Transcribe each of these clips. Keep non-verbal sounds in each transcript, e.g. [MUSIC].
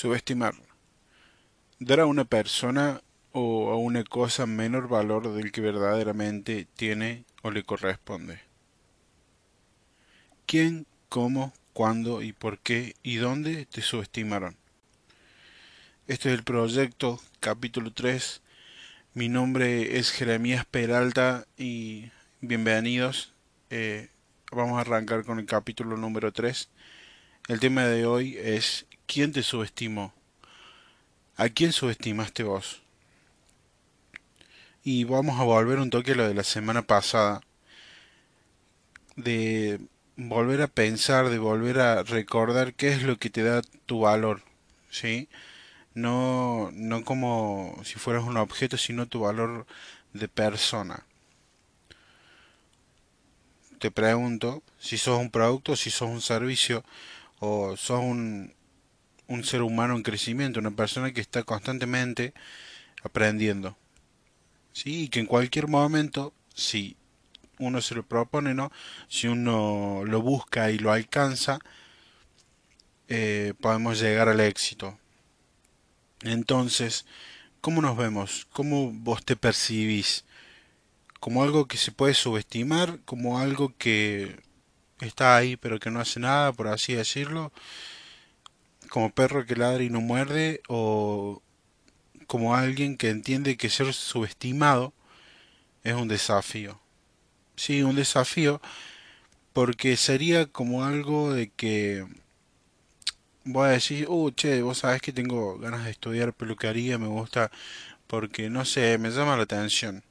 Subestimar. Dar a una persona o a una cosa menor valor del que verdaderamente tiene o le corresponde. ¿Quién, cómo, cuándo y por qué y dónde te subestimaron? Este es el proyecto capítulo 3. Mi nombre es Jeremías Peralta y bienvenidos. Eh, vamos a arrancar con el capítulo número 3. El tema de hoy es ¿quién te subestimó? ¿A quién subestimaste vos? Y vamos a volver un toque a lo de la semana pasada. De volver a pensar, de volver a recordar qué es lo que te da tu valor. ¿Sí? No, no como si fueras un objeto, sino tu valor de persona. Te pregunto si sos un producto, si sos un servicio o sos un, un ser humano en crecimiento, una persona que está constantemente aprendiendo. ¿Sí? Y que en cualquier momento, si uno se lo propone, ¿no? Si uno lo busca y lo alcanza, eh, podemos llegar al éxito. Entonces, ¿cómo nos vemos? ¿Cómo vos te percibís? ¿Como algo que se puede subestimar? ¿Como algo que está ahí pero que no hace nada, por así decirlo? ¿Como perro que ladra y no muerde? ¿O como alguien que entiende que ser subestimado es un desafío? Sí, un desafío porque sería como algo de que voy a decir, uh, che, vos sabés que tengo ganas de estudiar peluquería, me gusta porque, no sé, me llama la atención.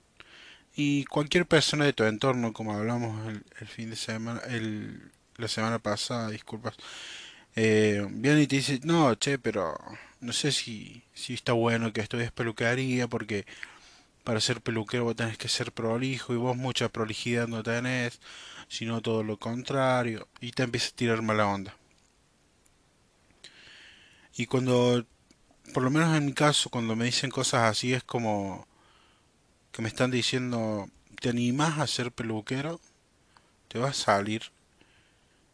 Y cualquier persona de tu entorno, como hablamos el, fin de semana, el, la semana pasada, disculpas, eh, y te dice, no, che, pero no sé si, si está bueno que estudies peluquería porque para ser peluquero vos tenés que ser prolijo y vos mucha prolijidad no tenés, sino todo lo contrario, y te empieza a tirar mala onda. Y cuando, por lo menos en mi caso, cuando me dicen cosas así es como que me están diciendo, ¿te animas a ser peluquero? ¿Te vas a salir?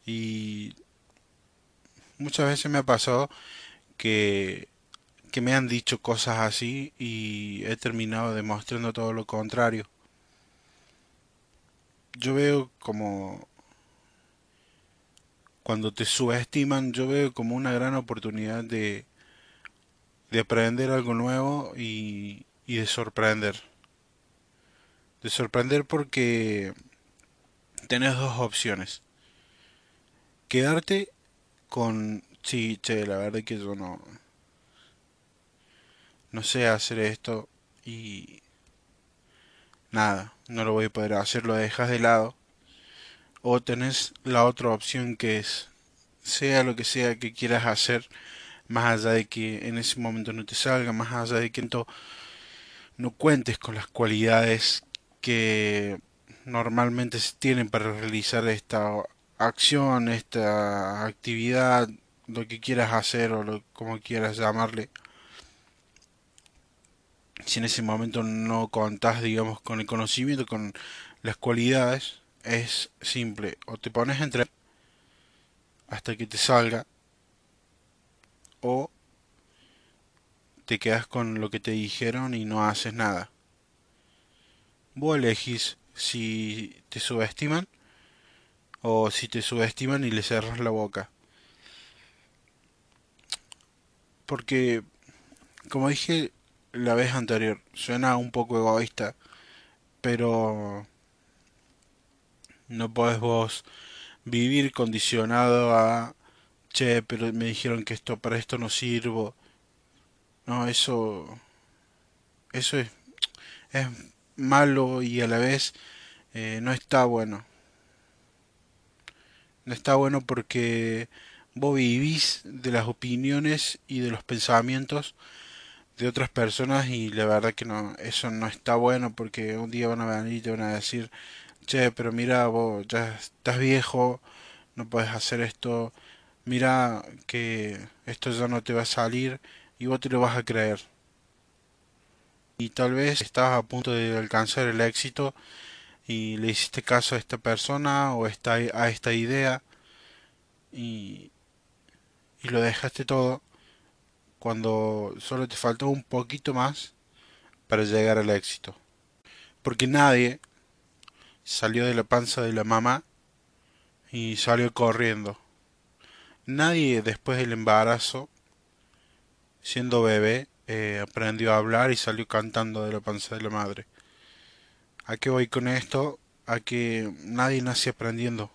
Y muchas veces me ha pasado que, que me han dicho cosas así y he terminado demostrando todo lo contrario. Yo veo como cuando te subestiman, yo veo como una gran oportunidad de, de aprender algo nuevo y, y de sorprender. De sorprender porque tenés dos opciones. Quedarte con... Sí, che, la verdad que yo no... No sé hacer esto y... Nada, no lo voy a poder hacer, lo dejas de lado. O tenés la otra opción que es, sea lo que sea que quieras hacer, más allá de que en ese momento no te salga, más allá de que no cuentes con las cualidades que normalmente se tienen para realizar esta acción, esta actividad, lo que quieras hacer o lo, como quieras llamarle. Si en ese momento no contás, digamos, con el conocimiento, con las cualidades, es simple. O te pones entre hasta que te salga. O te quedas con lo que te dijeron y no haces nada. Vos elegís si te subestiman o si te subestiman y le cerras la boca. Porque, como dije la vez anterior, suena un poco egoísta, pero no podés vos vivir condicionado a, che, pero me dijeron que esto para esto no sirvo. No, eso, eso es, es malo y a la vez eh, no está bueno. No está bueno porque vos vivís de las opiniones y de los pensamientos de otras personas y la verdad que no, eso no está bueno porque un día van a venir y te van a decir, che, pero mira, vos ya estás viejo, no puedes hacer esto, mira que esto ya no te va a salir y vos te lo vas a creer. Y tal vez estás a punto de alcanzar el éxito y le hiciste caso a esta persona o esta, a esta idea y, y lo dejaste todo cuando solo te faltó un poquito más para llegar al éxito. Porque nadie salió de la panza de la mamá y salió corriendo. Nadie después del embarazo, siendo bebé, eh, aprendió a hablar y salió cantando de la panza de la madre. ¿A qué voy con esto? A que nadie nace aprendiendo.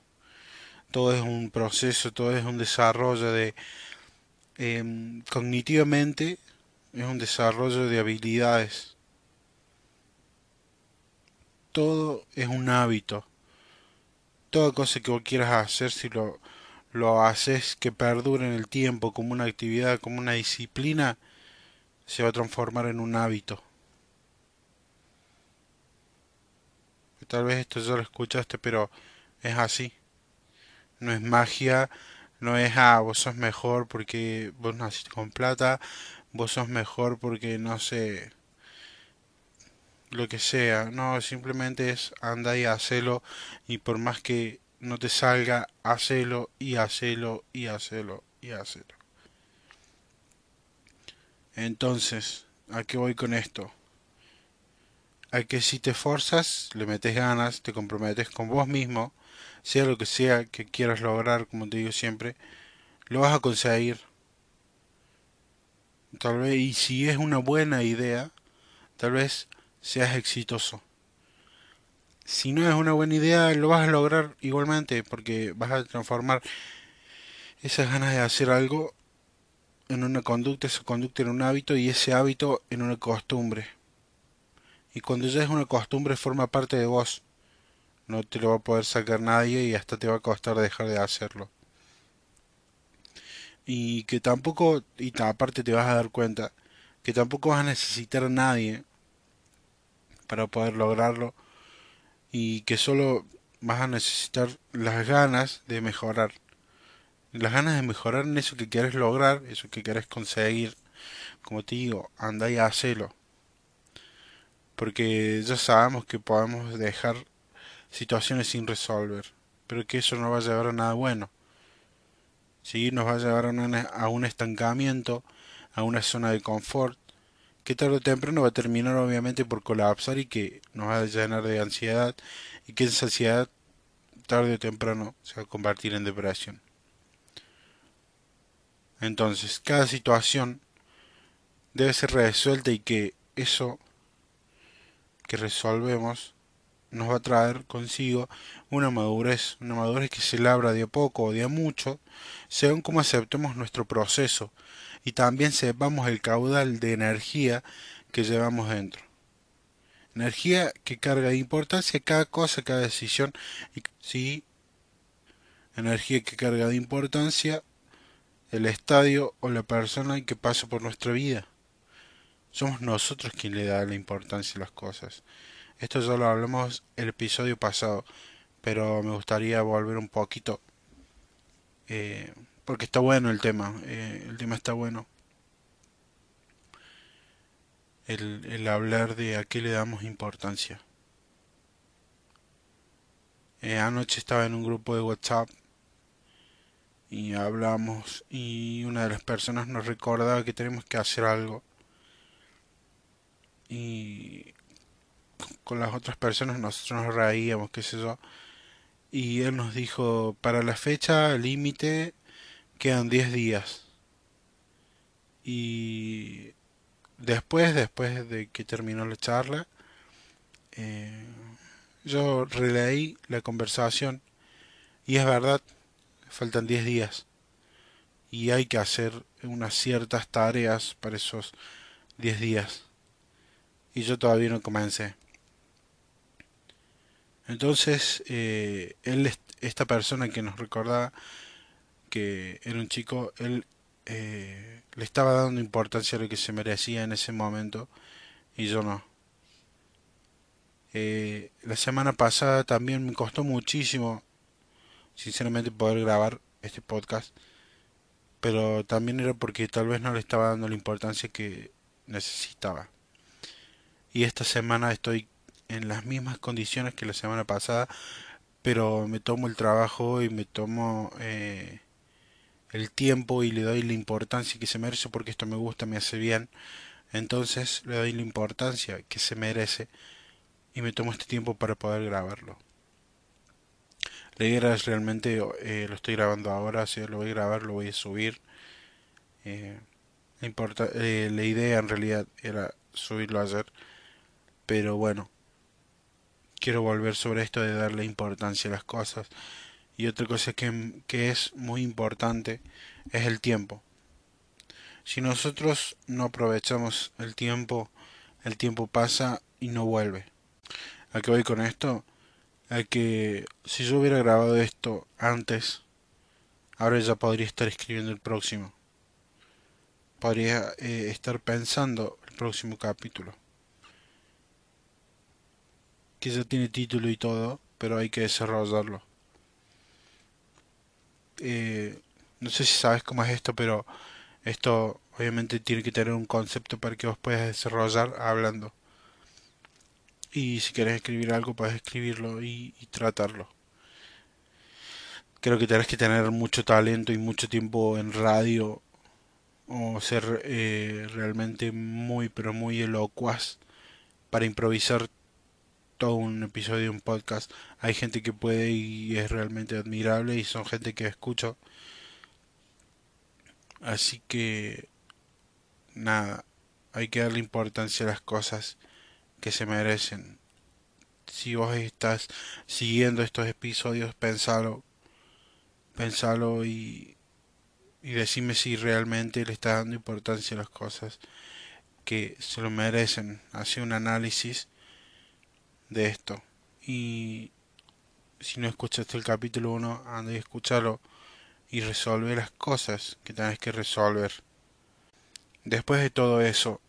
Todo es un proceso, todo es un desarrollo de... Em, cognitivamente es un desarrollo de habilidades. Todo es un hábito. Toda cosa que vos quieras hacer, si lo, lo haces que perdure en el tiempo como una actividad, como una disciplina, se va a transformar en un hábito. Tal vez esto ya lo escuchaste, pero es así. No es magia, no es, ah, vos sos mejor porque vos naciste con plata, vos sos mejor porque no sé, lo que sea. No, simplemente es anda y hacelo y por más que no te salga, hacelo y hacelo y hacelo y hacelo. Entonces, ¿a qué voy con esto? A que si te forzas, le metes ganas, te comprometes con vos mismo, sea lo que sea que quieras lograr, como te digo siempre, lo vas a conseguir. Tal vez, y si es una buena idea, tal vez seas exitoso. Si no es una buena idea, lo vas a lograr igualmente, porque vas a transformar esas ganas de hacer algo en una conducta, esa conducta en un hábito y ese hábito en una costumbre. Y cuando ya es una costumbre forma parte de vos. No te lo va a poder sacar nadie y hasta te va a costar dejar de hacerlo. Y que tampoco, y aparte te vas a dar cuenta, que tampoco vas a necesitar a nadie para poder lograrlo y que solo vas a necesitar las ganas de mejorar las ganas de mejorar en eso que quieres lograr, eso que quieres conseguir, como te digo, anda y hacelo. Porque ya sabemos que podemos dejar situaciones sin resolver, pero que eso no va a llevar a nada bueno. Sí, nos va a llevar a, a un estancamiento, a una zona de confort, que tarde o temprano va a terminar obviamente por colapsar y que nos va a llenar de ansiedad y que esa ansiedad tarde o temprano se va a convertir en depresión. Entonces, cada situación debe ser resuelta y que eso que resolvemos nos va a traer consigo una madurez, una madurez que se labra de a poco o de a mucho, según como aceptemos nuestro proceso y también sepamos el caudal de energía que llevamos dentro. Energía que carga de importancia cada cosa, cada decisión, y sí, energía que carga de importancia el estadio o la persona que pasa por nuestra vida. Somos nosotros quien le da la importancia a las cosas. Esto ya lo hablamos el episodio pasado, pero me gustaría volver un poquito. Eh, porque está bueno el tema, eh, el tema está bueno. El, el, hablar de a qué le damos importancia. Eh, anoche estaba en un grupo de WhatsApp y hablamos y una de las personas nos recordaba que tenemos que hacer algo y con las otras personas nosotros nos reíamos, qué sé yo, y él nos dijo, para la fecha límite quedan 10 días. Y después, después de que terminó la charla, eh, yo releí la conversación. Y es verdad, faltan 10 días. Y hay que hacer unas ciertas tareas para esos 10 días y yo todavía no comencé. Entonces, eh, él, esta persona que nos recordaba que era un chico, él eh, le estaba dando importancia a lo que se merecía en ese momento y yo no. Eh, la semana pasada también me costó muchísimo sinceramente poder grabar este podcast, pero también era porque tal vez no le estaba dando la importancia que necesitaba. Y esta semana estoy en las mismas condiciones que la semana pasada, pero me tomo el trabajo y me tomo eh, el tiempo y le doy la importancia que se merece porque esto me gusta, me hace bien. Entonces le doy la importancia que se merece y me tomo este tiempo para poder grabarlo. La idea es realmente, eh, lo estoy grabando ahora, si lo voy a grabar, lo voy a subir. Eh, importa, la idea en realidad era subirlo ayer, pero bueno, quiero volver sobre esto de darle importancia a las cosas. Y otra cosa que, que es muy importante es el tiempo. Si nosotros no aprovechamos el tiempo, el tiempo pasa y no vuelve. ¿A qué voy con esto? A que si yo hubiera grabado esto antes, ahora ya podría estar escribiendo el próximo. Podría eh, estar pensando el próximo capítulo. Que ya tiene título y todo, pero hay que desarrollarlo. Eh, no sé si sabes cómo es esto, pero esto obviamente tiene que tener un concepto para que vos puedas desarrollar hablando. Y si quieres escribir algo, puedes escribirlo y, tratarlo. Creo que tienes que tener mucho talento y mucho tiempo en radio o ser eh, realmente muy, pero muy elocuaz para improvisar todo un episodio un podcast. Hay gente que puede y es realmente admirable y son gente que escucho Así que nada, hay que darle importancia a las cosas que se merecen. Si vos estás siguiendo estos episodios, pensalo, pensalo y, y decime si realmente le estás dando importancia a las cosas que se lo merecen. Hace un análisis de esto. Y si no escuchaste el capítulo 1, anda y escúchalo y resolver las cosas que tenés que resolver. Después de todo eso,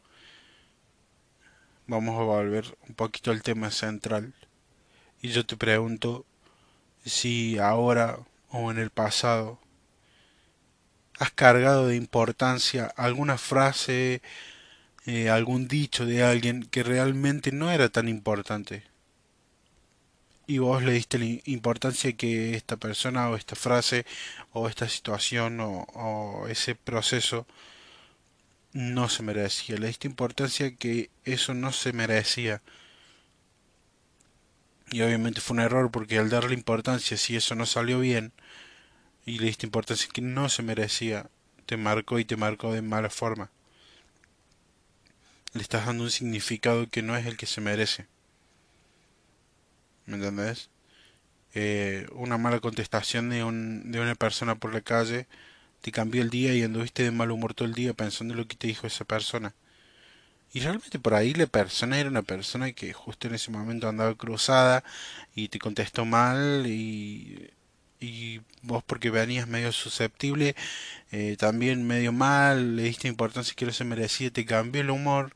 vamos a volver un poquito al tema central. Y yo te pregunto si ahora o en el pasado has cargado de importancia alguna frase, eh, algún dicho de alguien que realmente no era tan importante y vos le diste la importancia que esta persona o esta frase o esta situación o, ese proceso no se merecía. Le diste importancia que eso no se merecía. Y obviamente fue un error porque al darle importancia, si eso no salió bien, y le diste importancia que no se merecía, te marcó y te marcó de mala forma. Le estás dando un significado que no es el que se merece. ¿Me entendés? Eh, una mala contestación de, un, de una persona por la calle te cambió el día y anduviste de mal humor todo el día pensando en lo que te dijo esa persona. Y realmente por ahí la persona era una persona que justo en ese momento andaba cruzada y te contestó mal y, y vos porque venías medio susceptible, eh, también medio mal, le diste importancia que no se merecía, te cambió el humor.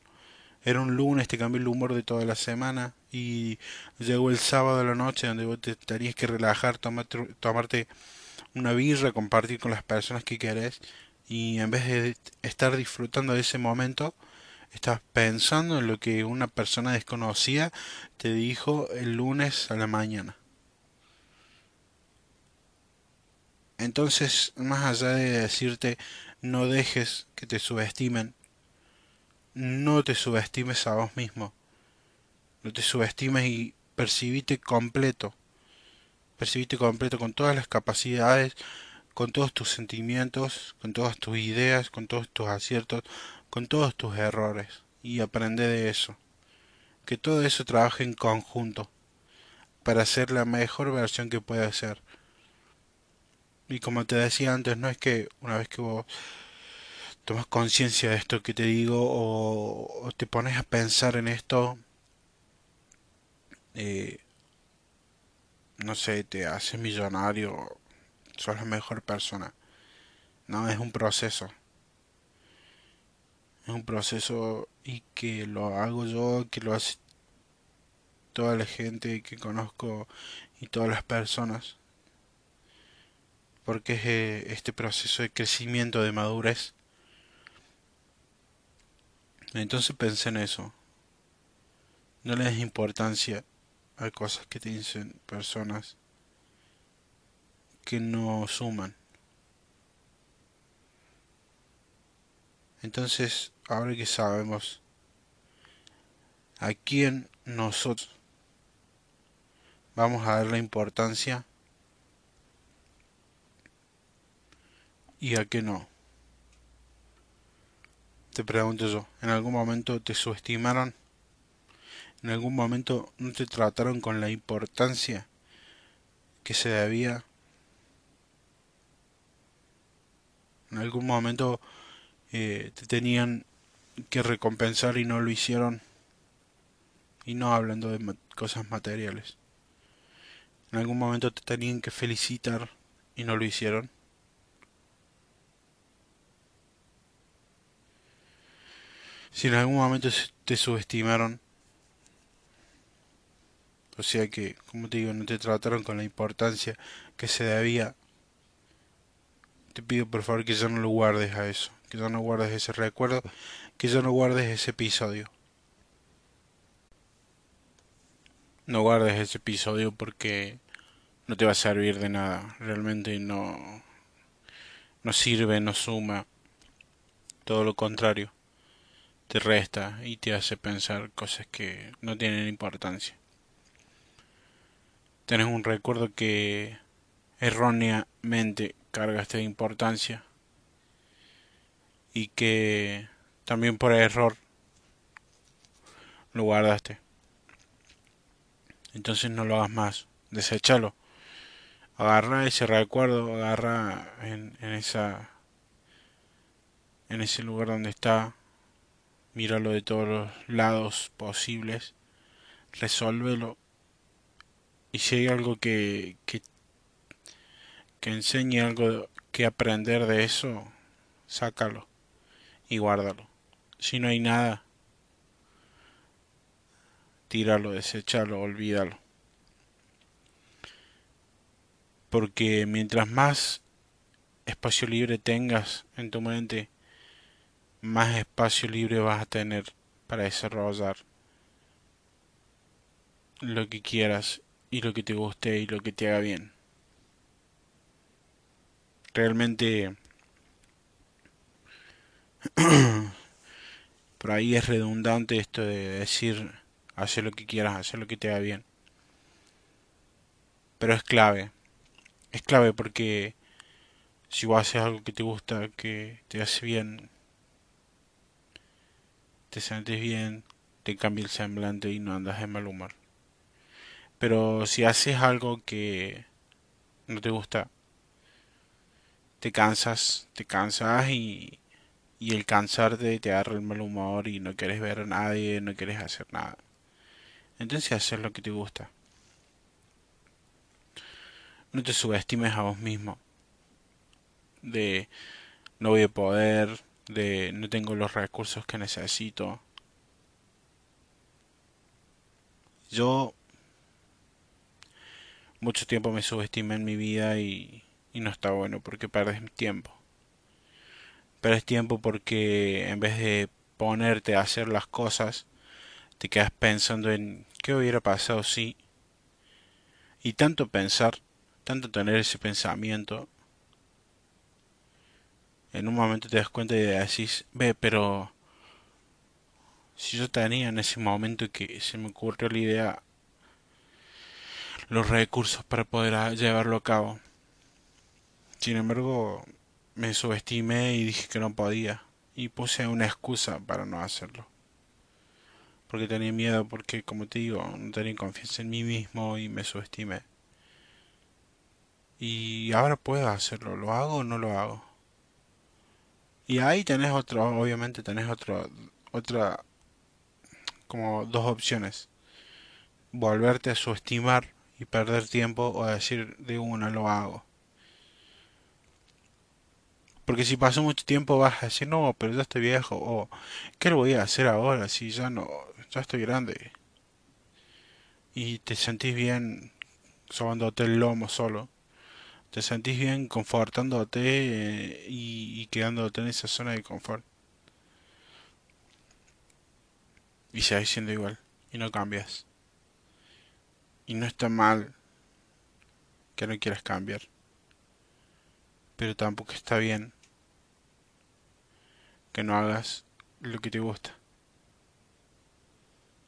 Era un lunes, te cambió el humor de toda la semana y llegó el sábado a la noche donde vos te tenías que relajar, tomarte, tomarte una birra, compartir con las personas que querés y en vez de estar disfrutando de ese momento, estás pensando en lo que una persona desconocida te dijo el lunes a la mañana. Entonces, más allá de decirte no dejes que te subestimen, no te subestimes a vos mismo no te subestimes y percibite completo. Percibite completo con todas las capacidades, con todos tus sentimientos, con todas tus ideas, con todos tus aciertos, con todos tus errores. Y aprende de eso. Que todo eso trabaje en conjunto para ser la mejor versión que pueda ser. Y como te decía antes, no es que una vez que vos tomas conciencia de esto que te digo o, o, te pones a pensar en esto, eh, no sé, te haces millonario, sos la mejor persona. No, es un proceso. Es un proceso y que lo hago yo, que lo hace toda la gente que conozco y todas las personas. Porque es eh, este proceso de crecimiento, de madurez. Entonces pensé en eso. No le des importancia hay cosas que te dicen personas que no suman. Entonces, ahora que sabemos a quién nosotros vamos a dar la importancia y a qué no. Te pregunto yo, ¿en algún momento te subestimaron? ¿En algún momento no te trataron con la importancia que se debía? ¿En algún momento eh, te tenían que recompensar y no lo hicieron? Y no hablando de cosas materiales. ¿En algún momento te tenían que felicitar y no lo hicieron? Si en algún momento te subestimaron, o sea que, como te digo, no te trataron con la importancia que se debía, te pido por favor que ya no lo guardes a eso, que ya no guardes ese recuerdo, que ya no guardes ese episodio. No guardes ese episodio porque no te va a servir de nada, realmente no, no sirve, no suma, todo lo contrario te resta y te hace pensar cosas que no tienen importancia. Tienes un recuerdo que erróneamente cargaste de importancia y que también por error lo guardaste. Entonces no lo hagas más, deséchalo. Agarra ese recuerdo, agarra en, en esa en ese lugar donde está míralo de todos los lados posibles, resuélvelo. Y si hay algo que, que, que enseñe algo que aprender de eso, sácalo y guárdalo. Si no hay nada, tíralo, deséchalo, olvídalo. Porque mientras más espacio libre tengas en tu mente, más espacio libre vas a tener para desarrollar lo que quieras y lo que te guste y lo que te haga bien. Realmente [CLEARS THROAT] por ahí es redundante esto de decir hacer lo que quieras, hacer lo que te haga bien. Pero es clave. Es clave porque si vos haces algo que te gusta, que te hace bien, te sientes bien, te cambia el semblante y no andas de mal humor. Pero si haces algo que no te gusta, te cansas, te cansas y, y el cansarte te agarra el mal humor y no quieres ver a nadie, no quieres hacer nada. Entonces haces lo que te gusta. No te subestimes a vos mismo. De no voy a poder, de no tengo los recursos que necesito. Yo mucho tiempo me subestimé en mi vida y, y no está bueno porque perdes tiempo. Perdes tiempo porque en vez de ponerte a hacer las cosas, te quedas pensando en qué hubiera pasado si... Y tanto pensar, tanto tener ese pensamiento, en un momento te das cuenta y decís, ve, pero si yo tenía en ese momento que se me ocurrió la idea, los recursos para poder llevarlo a cabo. Sin embargo, me subestimé y dije que no podía y puse una excusa para no hacerlo. Porque tenía miedo, porque como te digo, no tenía confianza en mí mismo y me subestimé. Y ahora puedo hacerlo, ¿lo hago o no lo hago? Y ahí tenés otro, obviamente tenés otro, otra, como dos opciones. Volverte a subestimar y perder tiempo o decir de una lo hago. Porque si pasó mucho tiempo vas a decir, no, pero ya estoy viejo, o ¿qué lo voy a hacer ahora si ya no, ya estoy grande? Y te sentís bien sobándote el lomo solo te sentís bien confortándote eh, y, quedándote en esa zona de confort. Y seguís siendo igual y no cambias. Y no está mal que no quieras cambiar. Pero tampoco está bien que no hagas lo que te gusta.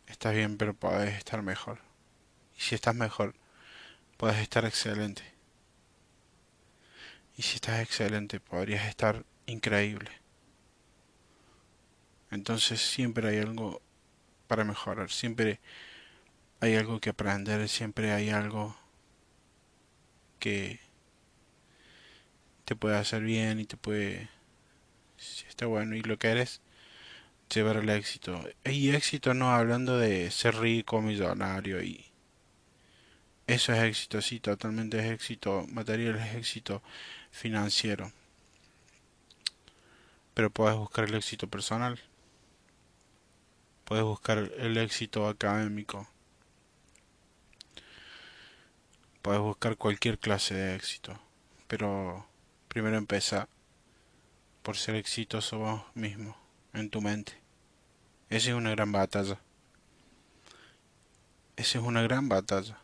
Estás bien, pero puedes estar mejor. Y si estás mejor, puedes estar excelente. Y si estás excelente, podrías estar increíble. Entonces siempre hay algo para mejorar, siempre hay algo que aprender, siempre hay algo que te puede hacer bien y te puede si está bueno y lo que eres llevar al éxito. Y éxito no hablando de ser rico millonario y eso es éxito sí totalmente es éxito material es éxito financiero. Pero puedes buscar el éxito personal puedes buscar el éxito académico puedes buscar cualquier clase de éxito pero Primero empieza por ser exitoso vos mismo, en tu mente. Esa es una gran batalla. Esa es una gran batalla.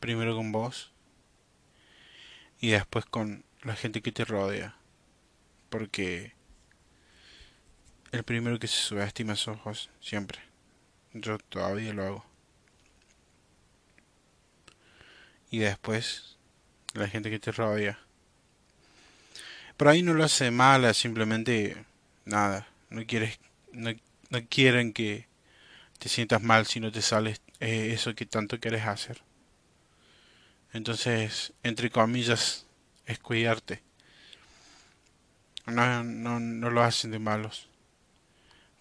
Primero con vos y después con la gente que te rodea. Porque el primero que se subestima sos vos, siempre. Yo todavía lo hago. Y después la gente que te rodea. Por ahí no lo hace mala, simplemente nada, no quieres no, quieren que te sientas mal si no te sales eh, eso que tanto quieres hacer. Entonces, entre comillas, es cuidarte. No, no, no lo hacen de malos.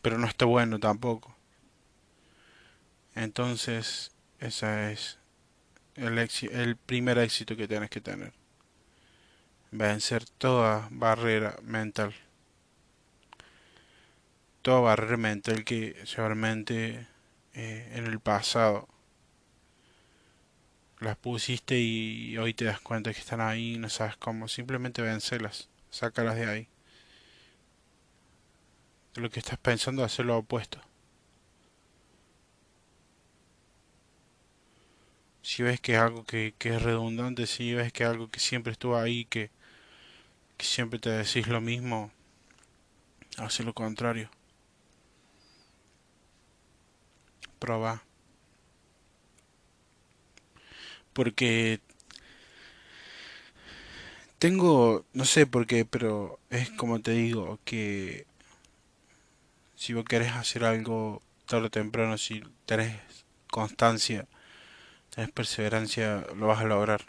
Pero no está bueno tampoco. Entonces, esa es el, primer éxito que tienes que tener. Vencer toda barrera mental. Toda barrera mental que seguramente eh, en el pasado las pusiste y hoy te das cuenta que están ahí y no sabes cómo. Simplemente vencelas, sácalas de ahí. De lo que estás pensando, hacer lo opuesto. Si ves que es algo que, es redundante, si ves que es algo que siempre estuvo ahí, que, que siempre te decís lo mismo, hace lo contrario. Proba. Porque tengo, no sé por qué, pero es como te digo, que si vos querés hacer algo tarde o temprano, si tenés constancia, tienes perseverancia, lo vas a lograr.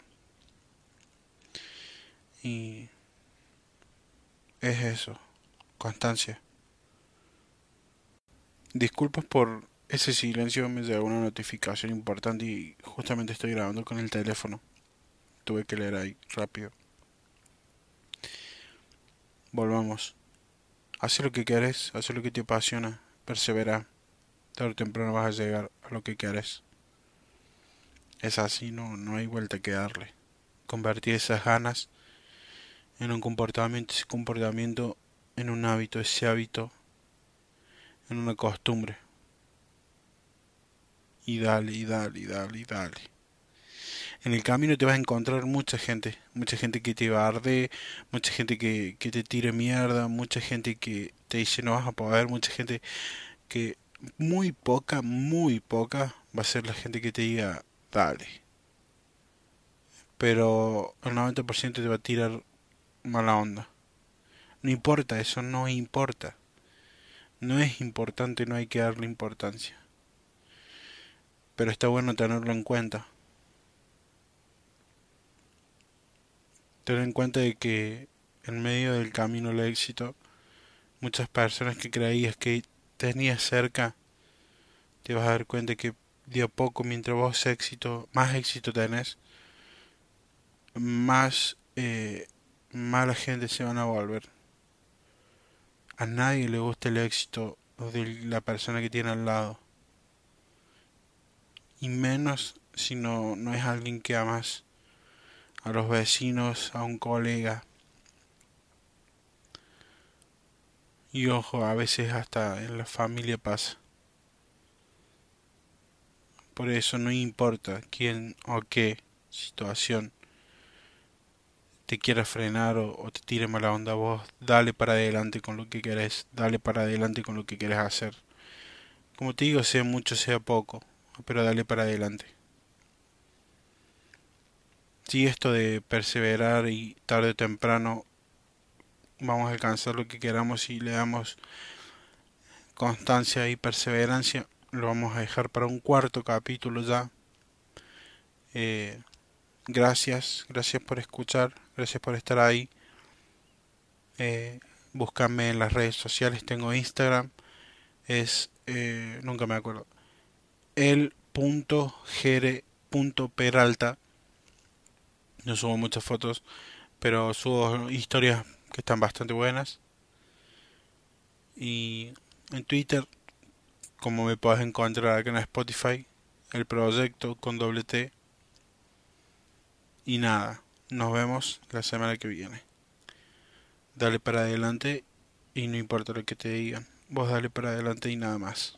Y es eso, constancia. Disculpas por ese silencio, me llegó una notificación importante y justamente estoy grabando con el teléfono. Tuve que leer ahí rápido. Volvamos. Haz lo que quieres, haz lo que te apasiona, persevera. Tarde o temprano vas a llegar a lo que quieres. Es así, no, no hay vuelta que darle. Convertir esas ganas en un comportamiento, ese comportamiento en un hábito, ese hábito en una costumbre. Y dale, y dale, y dale, y dale. En el camino te vas a encontrar mucha gente, mucha gente que te barde, mucha gente que, que te tire mierda, mucha gente que te dice no vas a poder, mucha gente que muy poca, muy poca va a ser la gente que te diga dale. Pero el 90% te va a tirar mala onda. No importa, eso no importa. No es importante, no hay que darle importancia. Pero está bueno tenerlo en cuenta. Tener en cuenta de que en medio del camino al éxito, muchas personas que creías que tenías cerca, te vas a dar cuenta que de a poco, mientras vos éxito, más éxito tenés, más eh, mala gente se van a volver. A nadie le gusta el éxito de la persona que tiene al lado. Y menos si no, no es alguien que amas. A los vecinos, a un colega. Y ojo, a veces hasta en la familia pasa. Por eso no importa quién o qué situación te quiera frenar o, te tire mala onda, vos dale para adelante con lo que querés, dale para adelante con lo que querés hacer. Como te digo, sea mucho, sea poco, pero dale para adelante. Si esto de perseverar y tarde o temprano vamos a alcanzar lo que queramos y le damos constancia y perseverancia, lo vamos a dejar para un cuarto capítulo ya. Eh, gracias, gracias por escuchar, gracias por estar ahí. Eh, búscame en las redes sociales, tengo Instagram, es, eh, nunca me acuerdo, el punto peralta. No subo muchas fotos, pero subo historias que están bastante buenas. Y en Twitter, como me puedes encontrar acá en Spotify, el proyecto con doble T. Y nada, nos vemos la semana que viene. Dale para adelante y no importa lo que te digan. Vos dale para adelante y nada más.